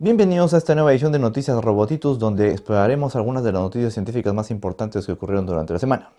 Bienvenidos a esta nueva edición de Noticias Robotitus, donde exploraremos algunas de las noticias científicas más importantes que ocurrieron durante la semana.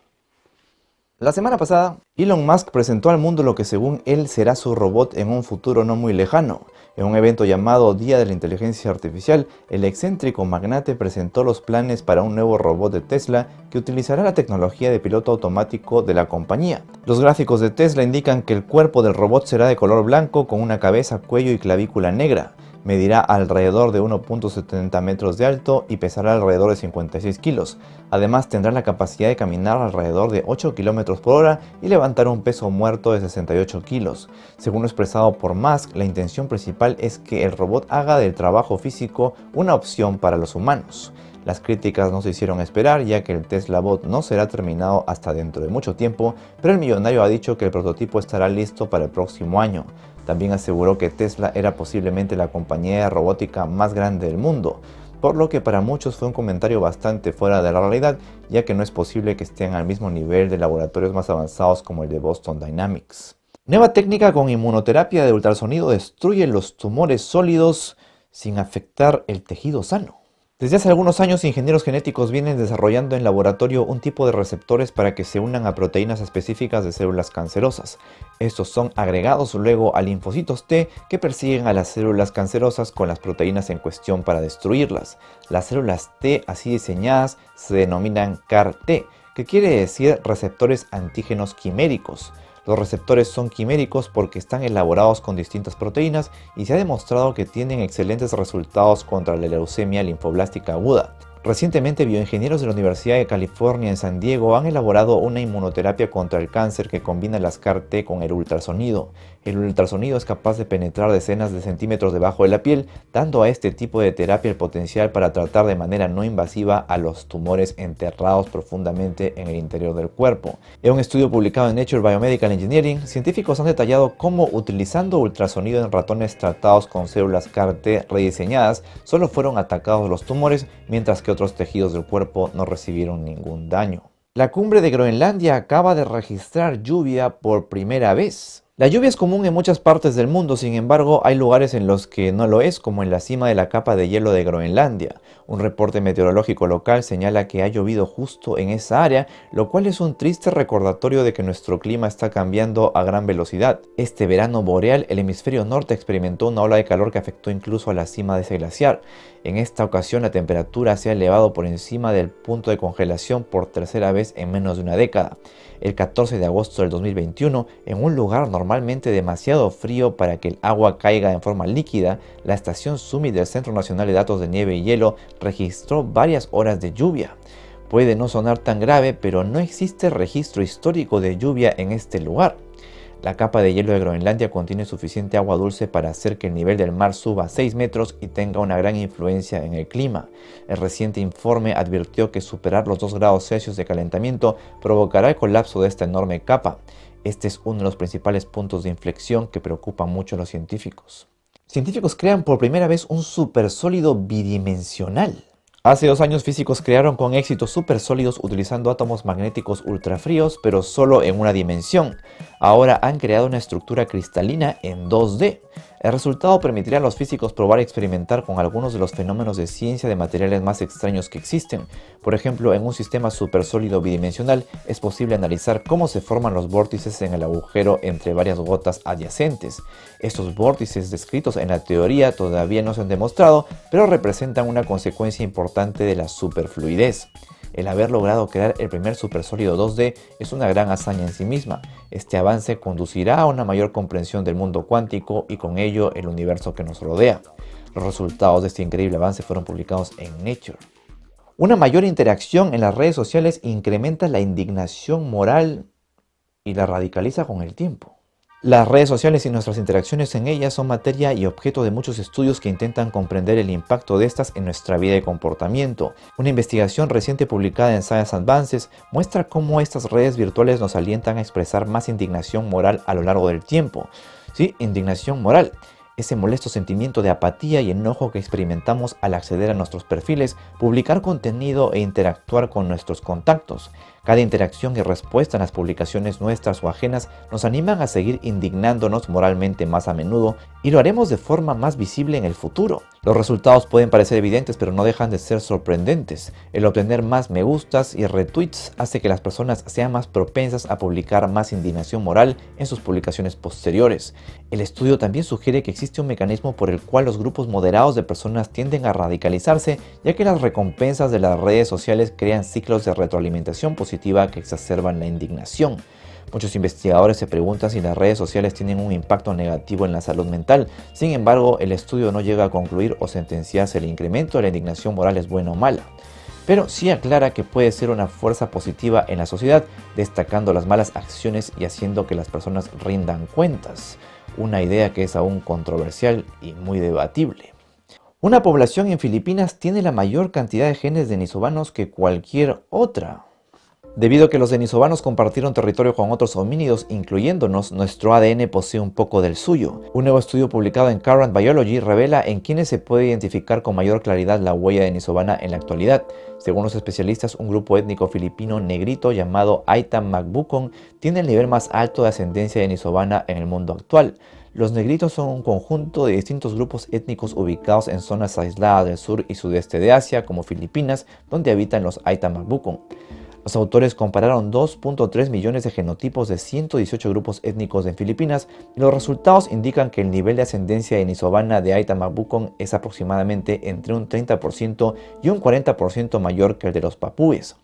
La semana pasada, Elon Musk presentó al mundo lo que según él será su robot en un futuro no muy lejano. En un evento llamado Día de la Inteligencia Artificial, el excéntrico magnate presentó los planes para un nuevo robot de Tesla que utilizará la tecnología de piloto automático de la compañía. Los gráficos de Tesla indican que el cuerpo del robot será de color blanco con una cabeza, cuello y clavícula negra. Medirá alrededor de 1.70 metros de alto y pesará alrededor de 56 kilos. Además tendrá la capacidad de caminar alrededor de 8 km por hora y levantar un peso muerto de 68 kilos. Según expresado por Musk, la intención principal es que el robot haga del trabajo físico una opción para los humanos. Las críticas no se hicieron esperar ya que el Tesla Bot no será terminado hasta dentro de mucho tiempo, pero el millonario ha dicho que el prototipo estará listo para el próximo año. También aseguró que Tesla era posiblemente la compañía robótica más grande del mundo, por lo que para muchos fue un comentario bastante fuera de la realidad, ya que no es posible que estén al mismo nivel de laboratorios más avanzados como el de Boston Dynamics. Nueva técnica con inmunoterapia de ultrasonido destruye los tumores sólidos sin afectar el tejido sano. Desde hace algunos años, ingenieros genéticos vienen desarrollando en laboratorio un tipo de receptores para que se unan a proteínas específicas de células cancerosas. Estos son agregados luego a linfocitos T que persiguen a las células cancerosas con las proteínas en cuestión para destruirlas. Las células T así diseñadas se denominan CAR-T, que quiere decir receptores antígenos quiméricos. Los receptores son quiméricos porque están elaborados con distintas proteínas y se ha demostrado que tienen excelentes resultados contra la leucemia linfoblástica aguda. Recientemente, bioingenieros de la Universidad de California en San Diego han elaborado una inmunoterapia contra el cáncer que combina las CAR-T con el ultrasonido. El ultrasonido es capaz de penetrar decenas de centímetros debajo de la piel, dando a este tipo de terapia el potencial para tratar de manera no invasiva a los tumores enterrados profundamente en el interior del cuerpo. En un estudio publicado en Nature Biomedical Engineering, científicos han detallado cómo utilizando ultrasonido en ratones tratados con células CAR-T rediseñadas, solo fueron atacados los tumores, mientras que otros tejidos del cuerpo no recibieron ningún daño. La cumbre de Groenlandia acaba de registrar lluvia por primera vez. La lluvia es común en muchas partes del mundo, sin embargo hay lugares en los que no lo es, como en la cima de la capa de hielo de Groenlandia. Un reporte meteorológico local señala que ha llovido justo en esa área, lo cual es un triste recordatorio de que nuestro clima está cambiando a gran velocidad. Este verano boreal, el hemisferio norte experimentó una ola de calor que afectó incluso a la cima de ese glaciar. En esta ocasión la temperatura se ha elevado por encima del punto de congelación por tercera vez en menos de una década. El 14 de agosto del 2021, en un lugar normalmente demasiado frío para que el agua caiga en forma líquida, la estación SUMI del Centro Nacional de Datos de Nieve y Hielo registró varias horas de lluvia. Puede no sonar tan grave, pero no existe registro histórico de lluvia en este lugar. La capa de hielo de Groenlandia contiene suficiente agua dulce para hacer que el nivel del mar suba 6 metros y tenga una gran influencia en el clima. El reciente informe advirtió que superar los 2 grados Celsius de calentamiento provocará el colapso de esta enorme capa. Este es uno de los principales puntos de inflexión que preocupan mucho a los científicos. Científicos crean por primera vez un supersólido bidimensional. Hace dos años físicos crearon con éxito supersólidos utilizando átomos magnéticos ultrafríos, pero solo en una dimensión. Ahora han creado una estructura cristalina en 2D. El resultado permitirá a los físicos probar y experimentar con algunos de los fenómenos de ciencia de materiales más extraños que existen. Por ejemplo, en un sistema supersólido bidimensional es posible analizar cómo se forman los vórtices en el agujero entre varias gotas adyacentes. Estos vórtices descritos en la teoría todavía no se han demostrado, pero representan una consecuencia importante de la superfluidez. El haber logrado crear el primer supersólido 2D es una gran hazaña en sí misma. Este avance conducirá a una mayor comprensión del mundo cuántico y con ello el universo que nos rodea. Los resultados de este increíble avance fueron publicados en Nature. Una mayor interacción en las redes sociales incrementa la indignación moral y la radicaliza con el tiempo. Las redes sociales y nuestras interacciones en ellas son materia y objeto de muchos estudios que intentan comprender el impacto de estas en nuestra vida y comportamiento. Una investigación reciente publicada en Science Advances muestra cómo estas redes virtuales nos alientan a expresar más indignación moral a lo largo del tiempo. Sí, indignación moral. ese molesto sentimiento de apatía y enojo que experimentamos al acceder a nuestros perfiles, publicar contenido e interactuar con nuestros contactos. Cada interacción y respuesta en las publicaciones nuestras o ajenas nos animan a seguir indignándonos moralmente más a menudo y lo haremos de forma más visible en el futuro. Los resultados pueden parecer evidentes pero no dejan de ser sorprendentes. El obtener más me gustas y retweets hace que las personas sean más propensas a publicar más indignación moral en sus publicaciones posteriores. El estudio también sugiere que existe un mecanismo por el cual los grupos moderados de personas tienden a radicalizarse ya que las recompensas de las redes sociales crean ciclos de retroalimentación positiva que exacerban la indignación. Muchos investigadores se preguntan si las redes sociales tienen un impacto negativo en la salud mental. Sin embargo, el estudio no llega a concluir o sentenciar si el incremento de la indignación moral es bueno o mala. Pero sí aclara que puede ser una fuerza positiva en la sociedad, destacando las malas acciones y haciendo que las personas rindan cuentas. Una idea que es aún controversial y muy debatible. Una población en Filipinas tiene la mayor cantidad de genes denisovanos que cualquier otra. Debido a que los denisovanos compartieron territorio con otros homínidos, incluyéndonos, nuestro ADN posee un poco del suyo. Un nuevo estudio publicado en Current Biology revela en quiénes se puede identificar con mayor claridad la huella denisovana en la actualidad. Según los especialistas, un grupo étnico filipino negrito llamado Aitam Magbukon tiene el nivel más alto de ascendencia denisovana en el mundo actual. Los negritos son un conjunto de distintos grupos étnicos ubicados en zonas aisladas del sur y sudeste de Asia, como Filipinas, donde habitan los Aitam Magbukon. Los autores compararon 2.3 millones de genotipos de 118 grupos étnicos en Filipinas y los resultados indican que el nivel de ascendencia denisovana de Aitamabukon es aproximadamente entre un 30% y un 40% mayor que el de los papúes.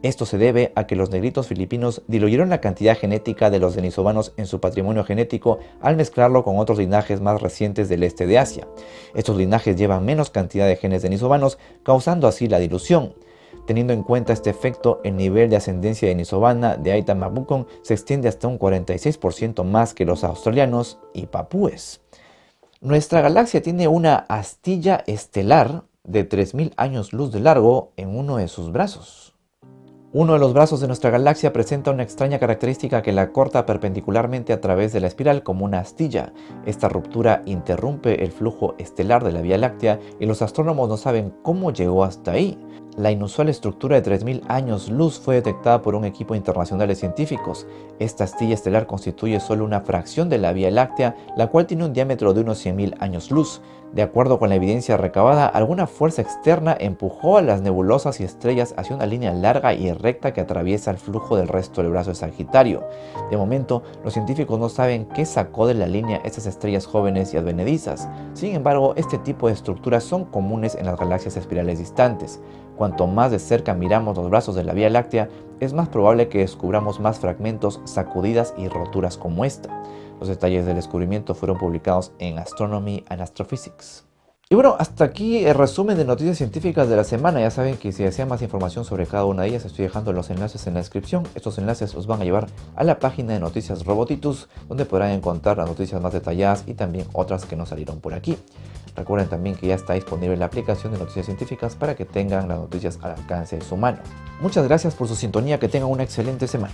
Esto se debe a que los negritos filipinos diluyeron la cantidad genética de los denisovanos en su patrimonio genético al mezclarlo con otros linajes más recientes del este de Asia. Estos linajes llevan menos cantidad de genes denisovanos, causando así la dilución. Teniendo en cuenta este efecto, el nivel de ascendencia de Nisobana de Aita Mabukon se extiende hasta un 46% más que los australianos y papúes. Nuestra galaxia tiene una astilla estelar de 3.000 años luz de largo en uno de sus brazos. Uno de los brazos de nuestra galaxia presenta una extraña característica que la corta perpendicularmente a través de la espiral como una astilla. Esta ruptura interrumpe el flujo estelar de la Vía Láctea y los astrónomos no saben cómo llegó hasta ahí. La inusual estructura de 3.000 años luz fue detectada por un equipo internacional de científicos. Esta astilla estelar constituye solo una fracción de la Vía Láctea, la cual tiene un diámetro de unos 100.000 años luz. De acuerdo con la evidencia recabada, alguna fuerza externa empujó a las nebulosas y estrellas hacia una línea larga y recta que atraviesa el flujo del resto del brazo de Sagitario. De momento, los científicos no saben qué sacó de la línea estas estrellas jóvenes y advenedizas. Sin embargo, este tipo de estructuras son comunes en las galaxias espirales distantes. Cuanto más de cerca miramos los brazos de la Vía Láctea, es más probable que descubramos más fragmentos, sacudidas y roturas como esta. Los detalles del descubrimiento fueron publicados en Astronomy and Astrophysics. Y bueno, hasta aquí el resumen de noticias científicas de la semana. Ya saben que si desean más información sobre cada una de ellas, estoy dejando los enlaces en la descripción. Estos enlaces os van a llevar a la página de Noticias Robotitus, donde podrán encontrar las noticias más detalladas y también otras que no salieron por aquí. Recuerden también que ya está disponible la aplicación de noticias científicas para que tengan las noticias al alcance de su mano. Muchas gracias por su sintonía, que tengan una excelente semana.